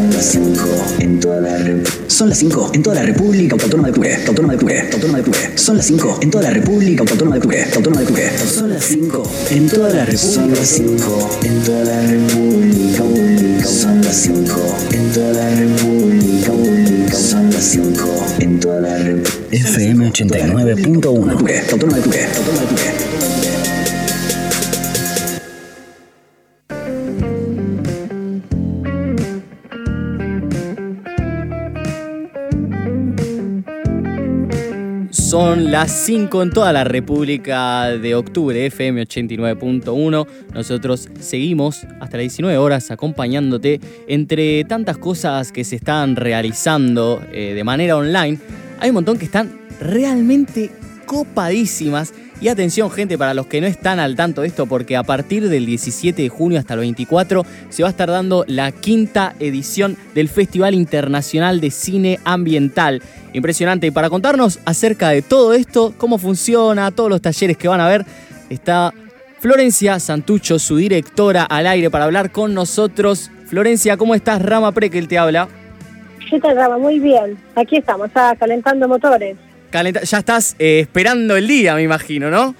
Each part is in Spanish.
Son las 5 en toda la Son las 5 en toda la República Autónoma de Octubre. Autónoma de Octubre. Autónoma de Octubre. Son las 5 en toda la República Autónoma de Octubre. Autónoma de Octubre. Son las 5 en toda la República. Son las 5 en toda la República. Son las 5 en toda la República. Son las 5 en toda la República. FM 89.1. Autónoma de Octubre. Autónoma de Octubre. Son las 5 en toda la República de Octubre, FM 89.1. Nosotros seguimos hasta las 19 horas acompañándote entre tantas cosas que se están realizando eh, de manera online. Hay un montón que están realmente copadísimas y atención gente, para los que no están al tanto de esto, porque a partir del 17 de junio hasta el 24 se va a estar dando la quinta edición del Festival Internacional de Cine Ambiental. Impresionante. Y para contarnos acerca de todo esto, cómo funciona, todos los talleres que van a ver, está Florencia Santucho, su directora, al aire para hablar con nosotros. Florencia, ¿cómo estás? Rama Prekel te habla. ¿Qué tal, Rama? Muy bien. Aquí estamos, calentando motores ya estás eh, esperando el día, me imagino, ¿no?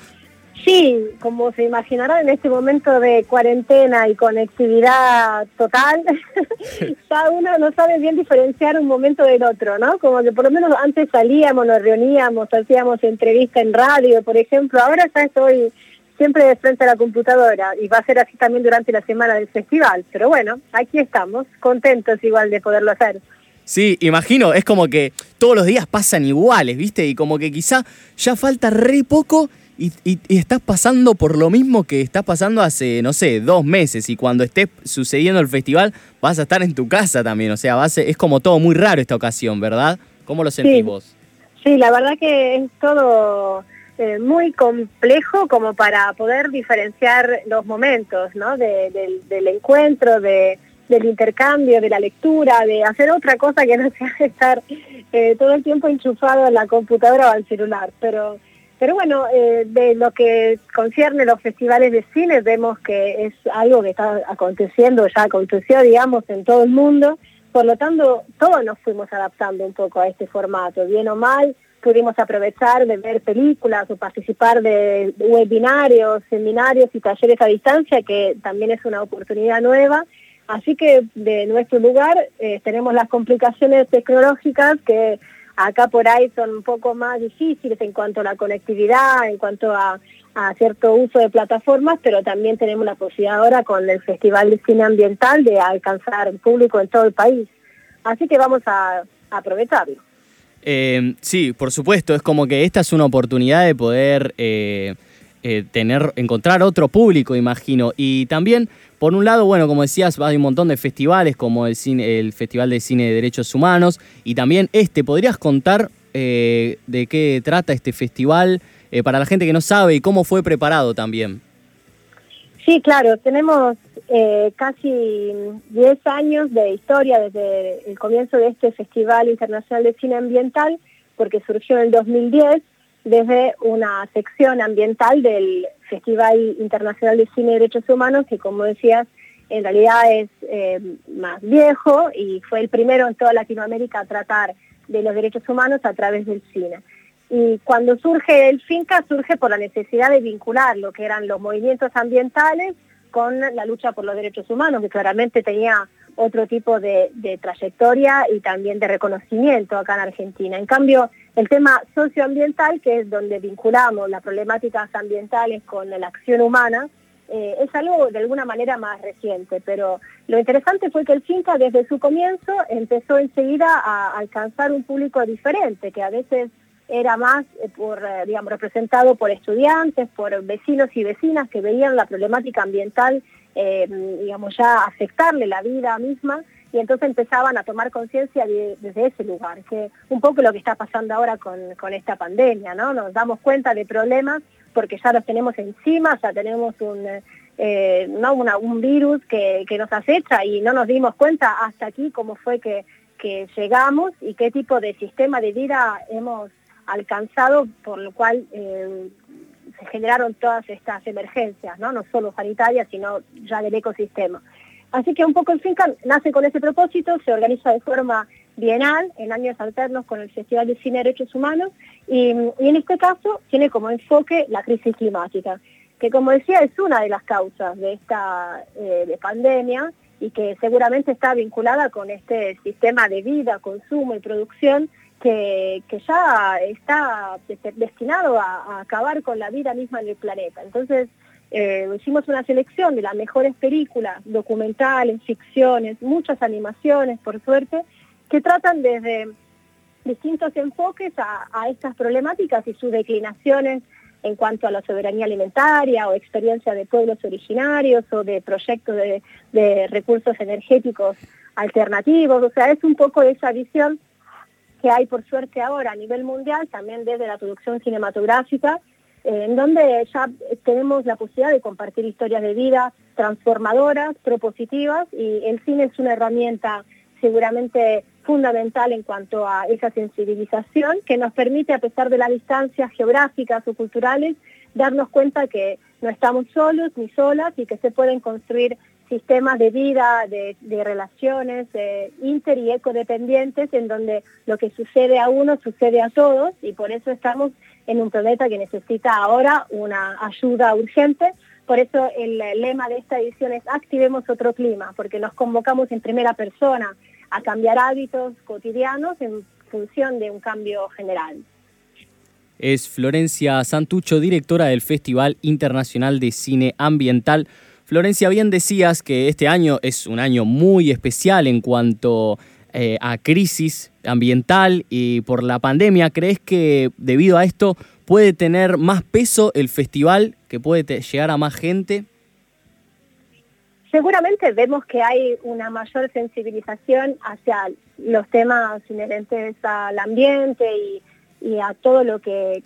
Sí, como se imaginará en este momento de cuarentena y conectividad total, cada uno no sabe bien diferenciar un momento del otro, ¿no? Como que por lo menos antes salíamos, nos reuníamos, hacíamos entrevista en radio, por ejemplo, ahora ya estoy siempre de frente a la computadora y va a ser así también durante la semana del festival, pero bueno, aquí estamos, contentos igual de poderlo hacer. Sí, imagino, es como que todos los días pasan iguales, ¿viste? Y como que quizá ya falta re poco y, estás pasando por lo mismo que estás pasando hace, no sé, dos meses. Y cuando esté sucediendo el festival, vas a estar en tu casa también. O sea, va es como todo muy raro esta ocasión, ¿verdad? ¿Cómo lo sentís vos? Sí, la verdad que es todo eh, muy complejo como para poder diferenciar los momentos, ¿no? del encuentro, de del intercambio, de la lectura, de hacer otra cosa que no sea estar eh, todo el tiempo enchufado en la computadora o al celular. Pero, pero bueno, eh, de lo que concierne los festivales de cine, vemos que es algo que está aconteciendo, ya aconteció, digamos, en todo el mundo. Por lo tanto, todos nos fuimos adaptando un poco a este formato, bien o mal, pudimos aprovechar de ver películas o participar de webinarios, seminarios y talleres a distancia, que también es una oportunidad nueva Así que de nuestro lugar eh, tenemos las complicaciones tecnológicas que acá por ahí son un poco más difíciles en cuanto a la conectividad, en cuanto a, cierto uso de plataformas, pero también tenemos la posibilidad ahora con el Festival de Cine Ambiental de alcanzar público en todo el país. Así que vamos a, aprovecharlo. Eh, sí, por supuesto, es como que esta es una oportunidad de poder eh, tener, encontrar otro público, imagino, y también por un lado, bueno, como decías, hay un montón de festivales como el, el Festival de Cine de Derechos Humanos y también este. ¿Podrías contar eh, de qué trata este festival eh, para la gente que no sabe y cómo fue preparado también? Sí, claro, tenemos eh, casi 10 años de historia desde el comienzo de este Festival Internacional de Cine Ambiental, porque surgió en el 2010 desde una sección ambiental del Festival Internacional de Cine y Derechos Humanos, que como decías, en realidad es eh, más viejo y fue el primero en toda Latinoamérica a tratar de los derechos humanos a través del cine. Y cuando surge el FINCA, surge por la necesidad de vincular lo que eran los movimientos ambientales con la lucha por los derechos humanos, que claramente tenía otro tipo de, trayectoria y también de reconocimiento acá en Argentina. En cambio, el tema socioambiental, que es donde vinculamos las problemáticas ambientales con la acción humana, eh, es algo de alguna manera más reciente, pero lo interesante fue que el FINCA desde su comienzo empezó enseguida a alcanzar un público diferente, que a veces era más eh, por, eh, digamos, representado por estudiantes, por vecinos y vecinas que veían la problemática ambiental digamos, ya afectarle la vida misma y entonces empezaban a tomar conciencia desde ese lugar, que un poco lo que está pasando ahora con, esta pandemia, ¿no? Nos damos cuenta de problemas porque ya los tenemos encima, ya tenemos un, eh, ¿no? un virus que, nos acecha y no nos dimos cuenta hasta aquí cómo fue que, llegamos y qué tipo de sistema de vida hemos alcanzado, por lo cual eh, se generaron todas estas emergencias, ¿no? no solo sanitarias, sino ya del ecosistema. Así que un poco el FINCA nace con ese propósito, se organiza de forma bienal, en años alternos con el Festival de Cine de Derechos Humanos, y, en este caso tiene como enfoque la crisis climática, que como decía es una de las causas de esta eh, pandemia y que seguramente está vinculada con este sistema de vida, consumo y producción que, ya está destinado a, acabar con la vida misma en el planeta. Entonces, eh, hicimos una selección de las mejores películas, documentales, ficciones, muchas animaciones, por suerte, que tratan desde distintos enfoques a, estas problemáticas y sus declinaciones en cuanto a la soberanía alimentaria o experiencia de pueblos originarios o de proyectos de, recursos energéticos alternativos. O sea, es un poco esa visión que hay por suerte ahora a nivel mundial, también desde la producción cinematográfica, en donde ya tenemos la posibilidad de compartir historias de vida transformadoras, propositivas, y el cine es una herramienta seguramente fundamental en cuanto a esa sensibilización que nos permite, a pesar de las distancias geográficas o culturales, darnos cuenta que no estamos solos ni solas y que se pueden construir sistemas de vida, de, relaciones inter y ecodependientes, en donde lo que sucede a uno sucede a todos y por eso estamos en un planeta que necesita ahora una ayuda urgente. Por eso el lema de esta edición es Activemos otro clima, porque nos convocamos en primera persona a cambiar hábitos cotidianos en función de un cambio general. Es Florencia Santucho, directora del Festival Internacional de Cine Ambiental. Florencia, bien decías que este año es un año muy especial en cuanto eh, a crisis ambiental y por la pandemia. ¿Crees que debido a esto puede tener más peso el festival, que puede llegar a más gente? Seguramente vemos que hay una mayor sensibilización hacia los temas inherentes al ambiente y, a todo lo que,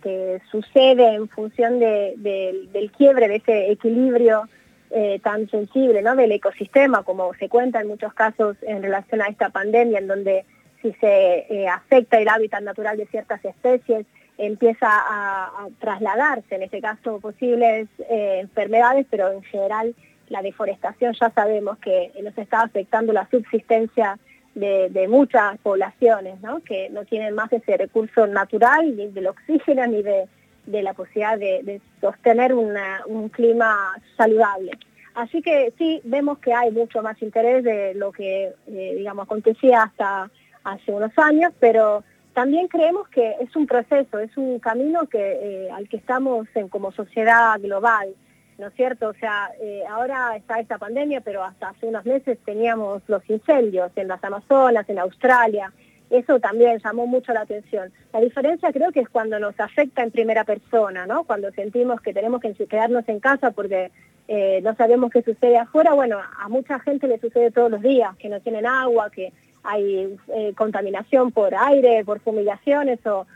sucede en función del quiebre de ese equilibrio eh, tan sensible ¿no? del ecosistema, como se cuenta en muchos casos en relación a esta pandemia, en donde si se eh, afecta el hábitat natural de ciertas especies, empieza a, trasladarse, en este caso, posibles eh, enfermedades, pero en general la deforestación ya sabemos que nos está afectando la subsistencia de, muchas poblaciones, ¿no? que no tienen más ese recurso natural, ni del oxígeno, ni de de la posibilidad de, sostener un clima saludable. Así que sí, vemos que hay mucho más interés de lo que, eh, digamos, acontecía hasta hace unos años, pero también creemos que es un proceso, es un camino que, eh, al que estamos en, como sociedad global, ¿no es cierto? O sea, eh, ahora está esta pandemia, pero hasta hace unos meses teníamos los incendios en las Amazonas, en Australia, eso también llamó mucho la atención. La diferencia creo que es cuando nos afecta en primera persona, ¿no? Cuando sentimos que tenemos que quedarnos en casa porque eh, no sabemos qué sucede afuera. Bueno, a mucha gente le sucede todos los días, que no tienen agua, que hay eh, contaminación por aire, por fumigaciones o,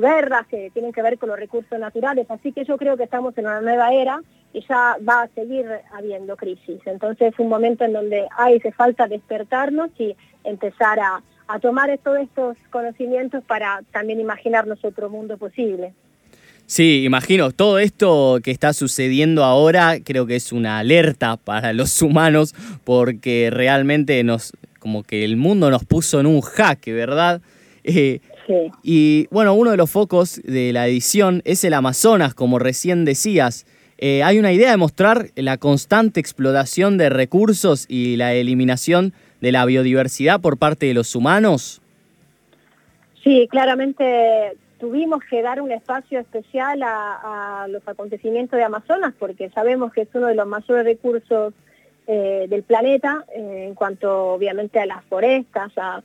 guerras que tienen que ver con los recursos naturales. Así que yo creo que estamos en una nueva era y ya va a seguir habiendo crisis. Entonces es un momento en donde hay, hace falta despertarnos y empezar a, a tomar todos estos conocimientos para también imaginarnos otro mundo posible. Sí, imagino, todo esto que está sucediendo ahora creo que es una alerta para los humanos porque realmente nos, como que el mundo nos puso en un jaque, ¿verdad? Eh, sí. Y bueno, uno de los focos de la edición es el Amazonas, como recién decías. Eh, hay una idea de mostrar la constante explotación de recursos y la eliminación de la biodiversidad por parte de los humanos? Sí, claramente tuvimos que dar un espacio especial a, los acontecimientos de Amazonas porque sabemos que es uno de los mayores recursos eh, del planeta eh, en cuanto obviamente a las forestas, a,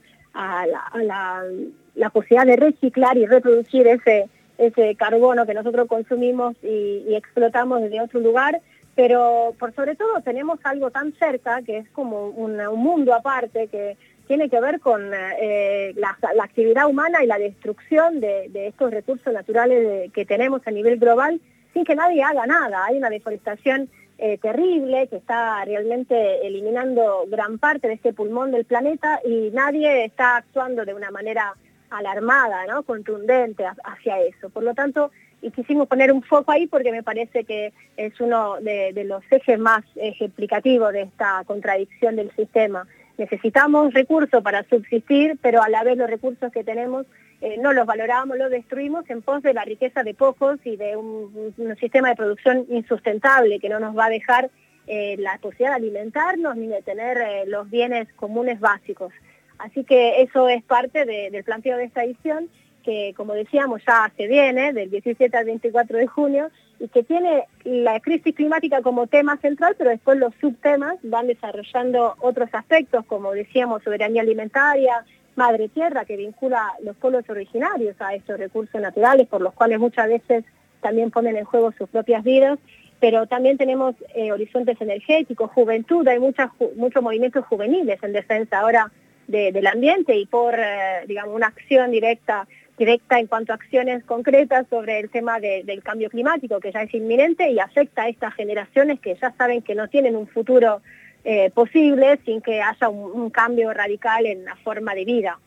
la, posibilidad de reciclar y reproducir ese, ese carbono que nosotros consumimos y, y explotamos desde otro lugar pero por sobre todo tenemos algo tan cerca que es como un, mundo aparte que tiene que ver con eh, la, actividad humana y la destrucción de, estos recursos naturales que tenemos a nivel global sin que nadie haga nada. Hay una deforestación eh, terrible que está realmente eliminando gran parte de este pulmón del planeta y nadie está actuando de una manera alarmada, ¿no? contundente hacia eso. Por lo tanto, y quisimos poner un foco ahí porque me parece que es uno de, los ejes más ejemplificativos de esta contradicción del sistema. Necesitamos recursos para subsistir, pero a la vez los recursos que tenemos eh, no los valoramos, los destruimos en pos de la riqueza de pocos y de un, sistema de producción insustentable que no nos va a dejar eh, la posibilidad de alimentarnos ni de tener eh, los bienes comunes básicos. Así que eso es parte del planteo de esta edición que como decíamos ya se viene del 17 al 24 de junio y que tiene la crisis climática como tema central, pero después los subtemas van desarrollando otros aspectos, como decíamos, soberanía alimentaria, madre tierra, que vincula los pueblos originarios a estos recursos naturales, por los cuales muchas veces también ponen en juego sus propias vidas, pero también tenemos eh, horizontes energéticos, juventud, hay muchas, muchos movimientos juveniles en defensa ahora del ambiente y por, eh, digamos, una acción directa directa en cuanto a acciones concretas sobre el tema del cambio climático, que ya es inminente y afecta a estas generaciones que ya saben que no tienen un futuro eh, posible sin que haya un cambio radical en la forma de vida.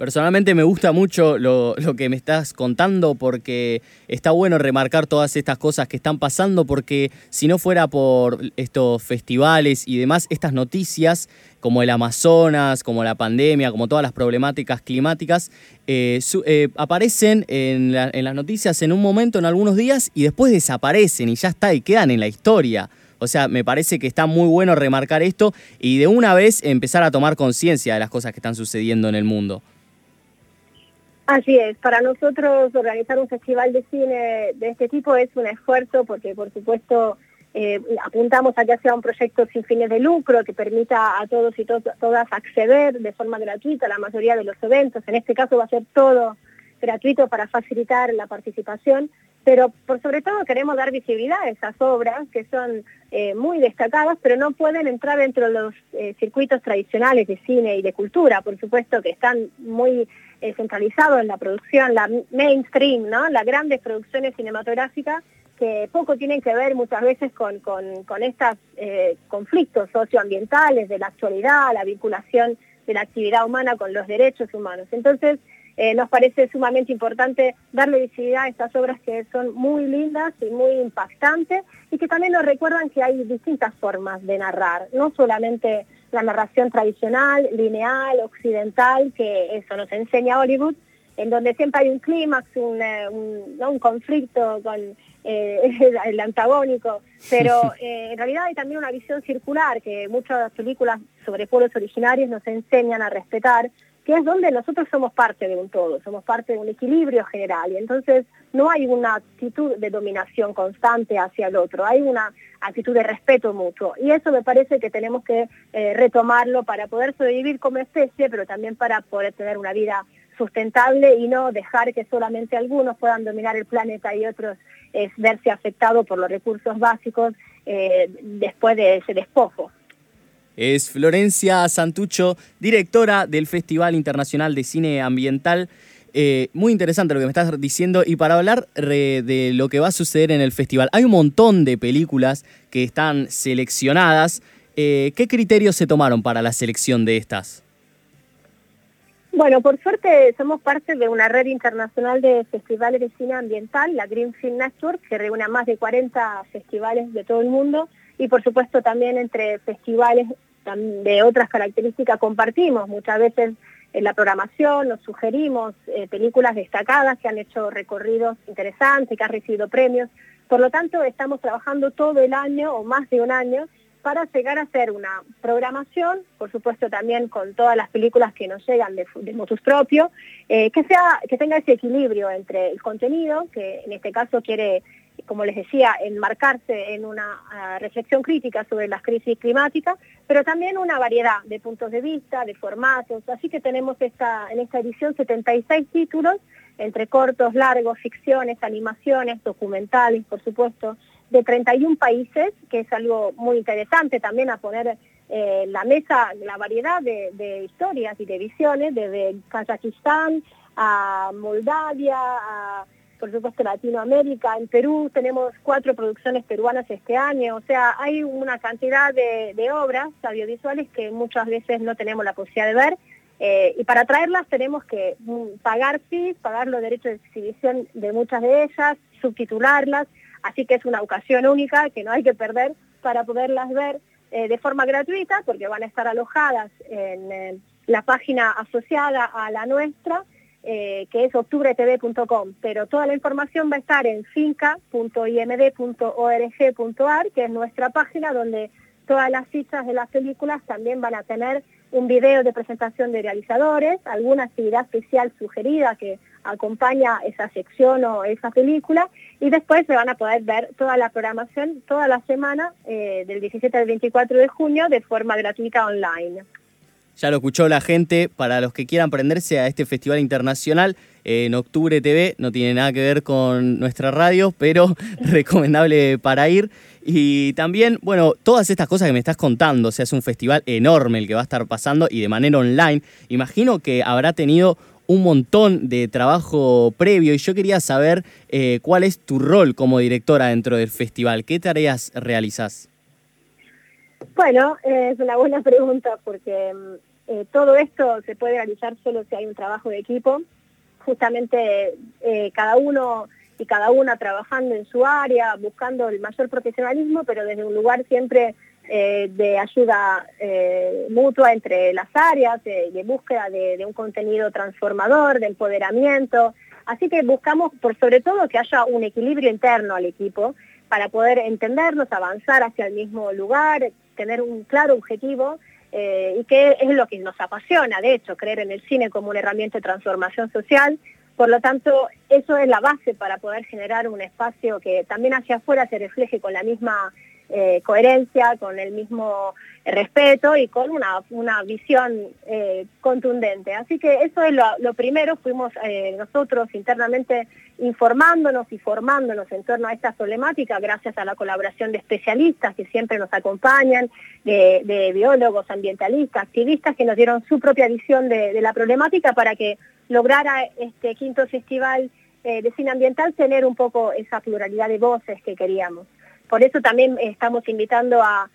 Personalmente me gusta mucho lo, que me estás contando porque está bueno remarcar todas estas cosas que están pasando porque si no fuera por estos festivales y demás, estas noticias como el Amazonas, como la pandemia, como todas las problemáticas climáticas, eh, eh, aparecen en, en las noticias en un momento, en algunos días, y después desaparecen y ya está, y quedan en la historia. O sea, me parece que está muy bueno remarcar esto y de una vez empezar a tomar conciencia de las cosas que están sucediendo en el mundo. Así es, para nosotros organizar un festival de cine de este tipo es un esfuerzo porque por supuesto eh, apuntamos a que sea un proyecto sin fines de lucro que permita a todos y todas acceder de forma gratuita a la mayoría de los eventos. En este caso va a ser todo gratuito para facilitar la participación, pero por sobre todo queremos dar visibilidad a esas obras que son eh, muy destacadas, pero no pueden entrar dentro de los eh, circuitos tradicionales de cine y de cultura, por supuesto que están muy eh, centralizado en la producción, la mainstream, ¿no? las grandes producciones cinematográficas que poco tienen que ver muchas veces con, con, estos eh, conflictos socioambientales de la actualidad, la vinculación de la actividad humana con los derechos humanos. Entonces, eh, nos parece sumamente importante darle visibilidad a estas obras que son muy lindas y muy impactantes y que también nos recuerdan que hay distintas formas de narrar, no solamente la narración tradicional, lineal, occidental, que eso nos enseña Hollywood, en donde siempre hay un clímax, un, eh, un, conflicto con eh, el antagónico, pero eh, en realidad hay también una visión circular que muchas películas sobre pueblos originarios nos enseñan a respetar, que es donde nosotros somos parte de un todo, somos parte de un equilibrio general. Y entonces no hay una actitud de dominación constante hacia el otro, hay una actitud de respeto mutuo. Y eso me parece que tenemos que eh, retomarlo para poder sobrevivir como especie, pero también para poder tener una vida sustentable y no dejar que solamente algunos puedan dominar el planeta y otros eh, verse afectados por los recursos básicos eh, después de ese despojo es Florencia Santucho, directora del Festival Internacional de Cine Ambiental. Eh, muy interesante lo que me estás diciendo y para hablar de lo que va a suceder en el festival, hay un montón de películas que están seleccionadas. Eh, ¿Qué criterios se tomaron para la selección de estas? Bueno, por suerte somos parte de una red internacional de festivales de cine ambiental, la Green Film Network, que reúne a más de 40 festivales de todo el mundo y por supuesto también entre festivales de otras características compartimos. Muchas veces en la programación nos sugerimos eh, películas destacadas que han hecho recorridos interesantes, que han recibido premios. Por lo tanto, estamos trabajando todo el año o más de un año para llegar a hacer una programación, por supuesto también con todas las películas que nos llegan de, de motus propio, eh, que, sea, que tenga ese equilibrio entre el contenido, que en este caso quiere como les decía, enmarcarse en una ah, reflexión crítica sobre las crisis climáticas, pero también una variedad de puntos de vista, de formatos. Así que tenemos esta, en esta edición 76 títulos, entre cortos, largos, ficciones, animaciones, documentales, por supuesto, de 31 países, que es algo muy interesante también a poner eh, la mesa la variedad de, historias y de visiones, desde Kazajistán a Moldavia, por supuesto Latinoamérica, en Perú tenemos cuatro producciones peruanas este año, o sea, hay una cantidad de, obras audiovisuales que muchas veces no tenemos la posibilidad de ver Eh, y para traerlas tenemos que mm, pagar fees, pagar los derechos de exhibición de muchas de ellas, subtitularlas, así que es una ocasión única que no hay que perder para poderlas ver eh, de forma gratuita, porque van a estar alojadas en la página asociada a la nuestra, eh, que es octubretv.com, pero toda la información va a estar en finca.imd.org.ar, que es nuestra página donde todas las fichas de las películas también van a tener un video de presentación de realizadores, alguna actividad especial sugerida que acompaña esa sección o esa película y después se van a poder ver toda la programación toda la semana eh, del 17 al 24 de junio de forma gratuita online. Ya lo escuchó la gente, para los que quieran prenderse a este festival internacional, en Octubre TV, no tiene nada que ver con nuestra radio, pero recomendable para ir. Y también, bueno, todas estas cosas que me estás contando, o sea, es un festival enorme el que va a estar pasando y de manera online. Imagino que habrá tenido un montón de trabajo previo y yo quería saber eh, cuál es tu rol como directora dentro del festival, qué tareas realizas. Bueno, es una buena pregunta porque mm, eh, todo esto se puede realizar solo si hay un trabajo de equipo. Justamente eh, cada uno y cada una trabajando en su área, buscando el mayor profesionalismo, pero desde un lugar siempre eh, de ayuda mutua entre las áreas, de, búsqueda de, de, un contenido transformador, de empoderamiento. Así que buscamos, por sobre todo, que haya un equilibrio interno al equipo para poder entendernos, avanzar hacia el mismo lugar, tener un claro objetivo eh, y que es lo que nos apasiona, de hecho, creer en el cine como una herramienta de transformación social. Por lo tanto, eso es la base para poder generar un espacio que también hacia afuera se refleje con la misma eh, coherencia, con el mismo respeto y con una, una visión eh, contundente. Así que eso es lo, primero, fuimos eh, nosotros internamente informándonos y formándonos en torno a esta problemática gracias a la colaboración de especialistas que siempre nos acompañan, de, biólogos, ambientalistas, activistas que nos dieron su propia visión de, la problemática para que lograra este quinto festival de cine ambiental tener un poco esa pluralidad de voces que queríamos. Por eso también estamos invitando a,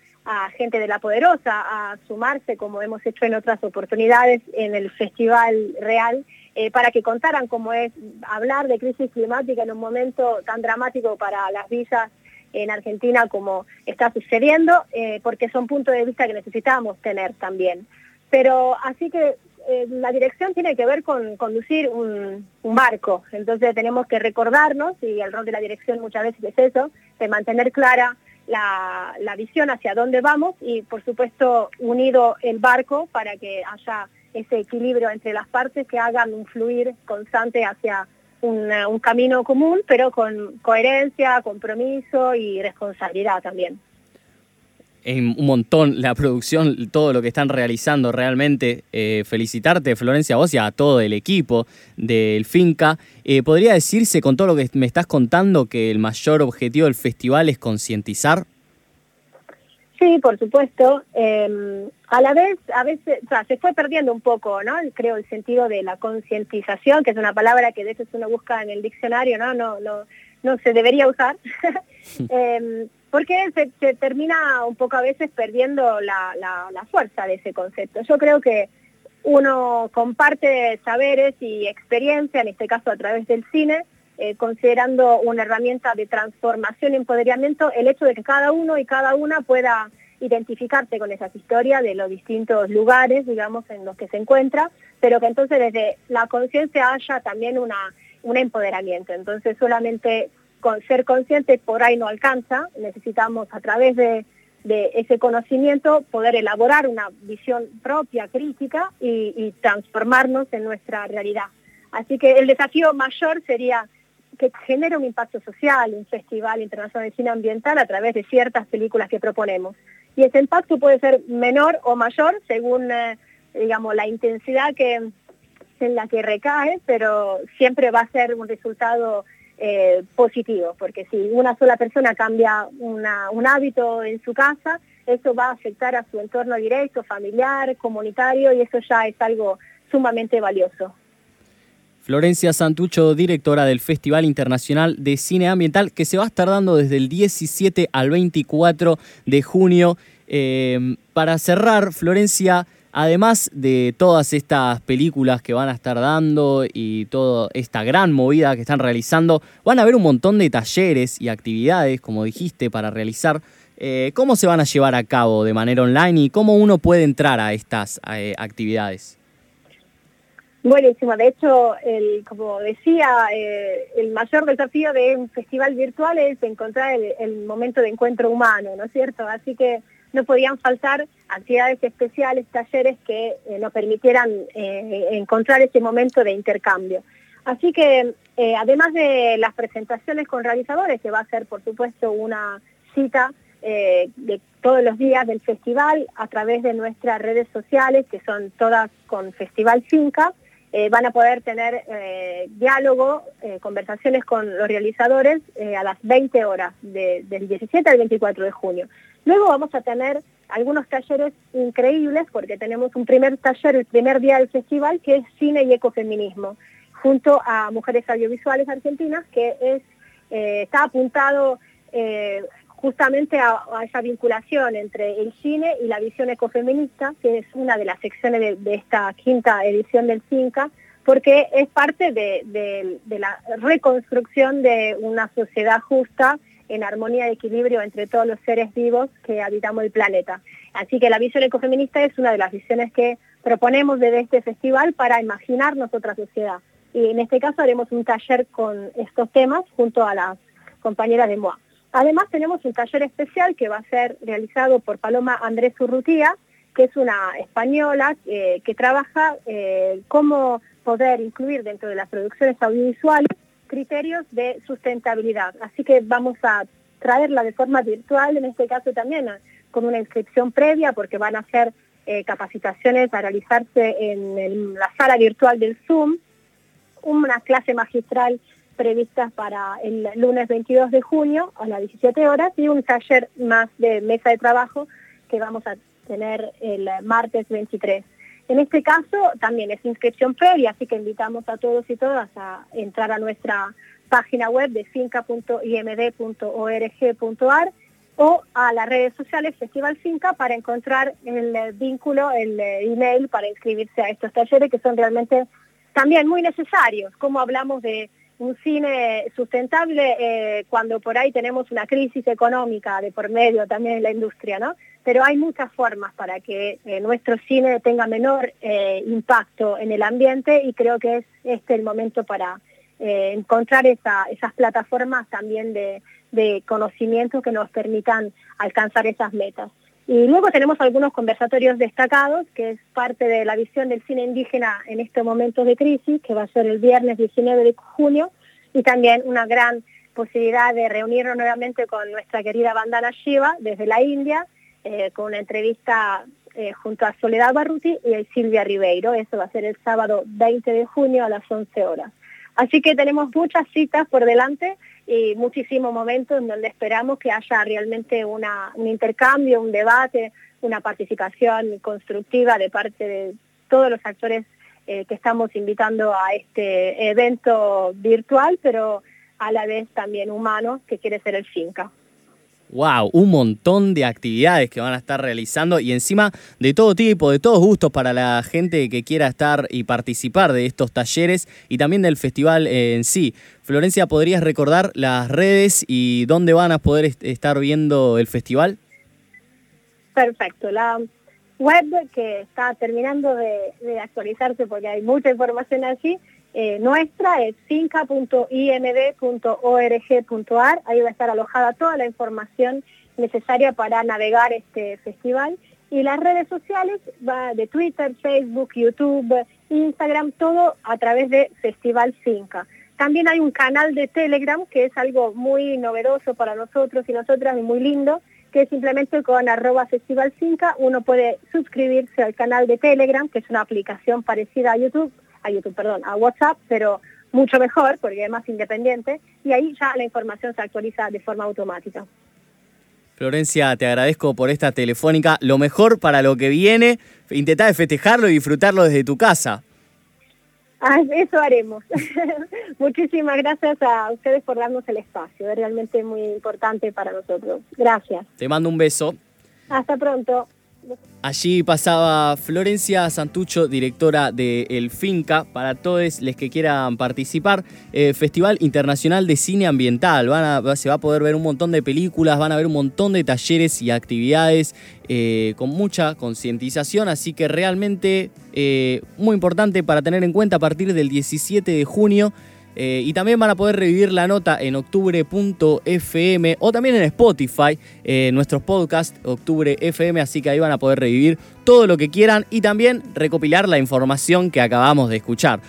gente de La Poderosa a sumarse, como hemos hecho en otras oportunidades, en el Festival Real, eh, para que contaran cómo es hablar de crisis climática en un momento tan dramático para las villas en Argentina como está sucediendo, eh, porque son puntos de vista que necesitamos tener también. Pero así que eh, la dirección tiene que ver con conducir un, un, barco, entonces tenemos que recordarnos, y el rol de la dirección muchas veces es eso, de mantener clara la, visión hacia dónde vamos y por supuesto unido el barco para que haya ese equilibrio entre las partes que hagan un fluir constante hacia un camino común, pero con coherencia, compromiso y responsabilidad también un montón la producción, todo lo que están realizando realmente. Eh, felicitarte, Florencia, vos y a todo el equipo del Finca. Eh, ¿Podría decirse con todo lo que me estás contando que el mayor objetivo del festival es concientizar? Sí, por supuesto. Em, a la vez, a veces, o sea, se fue perdiendo un poco, ¿no? Creo el sentido de la concientización, que es una palabra que de hecho uno busca en el diccionario, ¿no? No, no, no se debería usar. Em, porque se, termina un poco a veces perdiendo la, fuerza de ese concepto. Yo creo que uno comparte saberes y experiencia, en este caso a través del cine, eh, considerando una herramienta de transformación y empoderamiento, el hecho de que cada uno y cada una pueda identificarse con esas historias de los distintos lugares, digamos, en los que se encuentra, pero que entonces desde la conciencia haya también una, un empoderamiento. Entonces solamente ser conscientes por ahí no alcanza, necesitamos a través de, ese conocimiento poder elaborar una visión propia, crítica y, transformarnos en nuestra realidad. Así que el desafío mayor sería que genere un impacto social, un festival internacional de cine ambiental a través de ciertas películas que proponemos. Y ese impacto puede ser menor o mayor según, eh, digamos, la intensidad que, en la que recae, pero siempre va a ser un resultado eh, positivo, porque si una sola persona cambia un hábito en su casa, eso va a afectar a su entorno directo, familiar, comunitario, y eso ya es algo sumamente valioso. Florencia Santucho, directora del Festival Internacional de Cine Ambiental, que se va a estar dando desde el 17 al 24 de junio. Eh, para cerrar, Florencia, Además de todas estas películas que van a estar dando y toda esta gran movida que están realizando, van a haber un montón de talleres y actividades, como dijiste, para realizar. Eh, ¿Cómo se van a llevar a cabo de manera online y cómo uno puede entrar a estas eh, actividades? Buenísimo, de hecho, el, como decía, eh, el mayor desafío de un festival virtual es encontrar el, el momento de encuentro humano, ¿no es cierto? Así que no podían faltar actividades especiales, talleres que eh, nos permitieran eh, encontrar ese momento de intercambio. Así que eh, además de las presentaciones con realizadores, que va a ser por supuesto una cita de todos los días del festival a través de nuestras redes sociales, que son todas con Festival Finca, van a poder tener diálogo, conversaciones con los realizadores a las 20 horas, del 17 al 24 de junio. Luego vamos a tener algunos talleres increíbles porque tenemos un primer taller el primer día del festival que es cine y ecofeminismo junto a mujeres audiovisuales argentinas que es, eh, está apuntado eh, justamente a, esa vinculación entre el cine y la visión ecofeminista, que es una de las secciones de, esta quinta edición del CINCA, porque es parte de la reconstrucción de una sociedad justa en armonía y equilibrio entre todos los seres vivos que habitamos el planeta. Así que la visión ecofeminista es una de las visiones que proponemos desde este festival para imaginarnos otra sociedad. Y en este caso haremos un taller con estos temas junto a las compañeras de MOA. Además tenemos un taller especial que va a ser realizado por Paloma Andrés Urrutía, que es una española eh, que trabaja eh, cómo poder incluir dentro de las producciones audiovisuales criterios de sustentabilidad. Así que vamos a traerla de forma virtual, en este caso también con una inscripción previa, porque van a ser eh, capacitaciones a realizarse en, la sala virtual del Zoom, una clase magistral prevista para el lunes 22 de junio a las 17 horas y un taller más de mesa de trabajo que vamos a tener el martes 23 en este caso también es inscripción previa, así que invitamos a todos y todas a entrar a nuestra página web de finca.imd.org.ar o a las redes sociales Festival Finca para encontrar el vínculo, el email para inscribirse a estos talleres que son realmente también muy necesarios. Como hablamos de un cine sustentable eh, cuando por ahí tenemos una crisis económica de por medio también en la industria, ¿no? Pero hay muchas formas para que eh, nuestro cine tenga menor eh, impacto en el ambiente y creo que es este el momento para encontrar esas plataformas también de, de conocimiento que nos permitan alcanzar esas metas. Y luego tenemos algunos conversatorios destacados, que es parte de la visión del cine indígena en estos momentos de crisis, que va a ser el viernes 19 de junio, y también una gran posibilidad de reunirnos nuevamente con nuestra querida Bandana Shiva desde la India, eh, con una entrevista eh, junto a Soledad Barruti y a Silvia Ribeiro. Eso va a ser el sábado 20 de junio a las 11 horas. Así que tenemos muchas citas por delante y muchísimos momentos en donde esperamos que haya realmente un intercambio, un debate, una participación constructiva de parte de todos los actores eh, que estamos invitando a este evento virtual, pero a la vez también humano, que quiere ser el Finca. Wow, un montón de actividades que van a estar realizando y encima de todo tipo, de todos gustos para la gente que quiera estar y participar de estos talleres y también del festival en sí. Florencia, ¿podrías recordar las redes y dónde van a poder estar viendo el festival? Perfecto, la web que está terminando de, actualizarse porque hay mucha información así, eh, nuestra es finca.imd.org.ar, ahí va a estar alojada toda la información necesaria para navegar este festival. Y las redes sociales va de Twitter, Facebook, YouTube, Instagram, todo a través de Festival Finca. También hay un canal de Telegram que es algo muy novedoso para nosotros y nosotras y muy lindo, que simplemente con arroba Festival Finca uno puede suscribirse al canal de Telegram, que es una aplicación parecida a YouTube, a YouTube, perdón, a WhatsApp, pero mucho mejor porque es más independiente y ahí ya la información se actualiza de forma automática. Florencia, te agradezco por esta telefónica. Lo mejor para lo que viene, intentá festejarlo y disfrutarlo desde tu casa. Ah, eso haremos. Muchísimas gracias a ustedes por darnos el espacio. Es realmente muy importante para nosotros. Gracias. Te mando un beso. Hasta pronto. Allí pasaba Florencia Santucho, directora de El Finca, para todos los que quieran participar. Eh, Festival Internacional de Cine Ambiental. se va a poder ver un montón de películas, van a ver un montón de talleres y actividades eh, con mucha concientización, así que realmente eh, muy importante para tener en cuenta a partir del 17 de junio. Eh, y también van a poder revivir la nota en octubre.fm o también en Spotify, eh, nuestros podcasts Octubre FM, así que ahí van a poder revivir todo lo que quieran y también recopilar la información que acabamos de escuchar.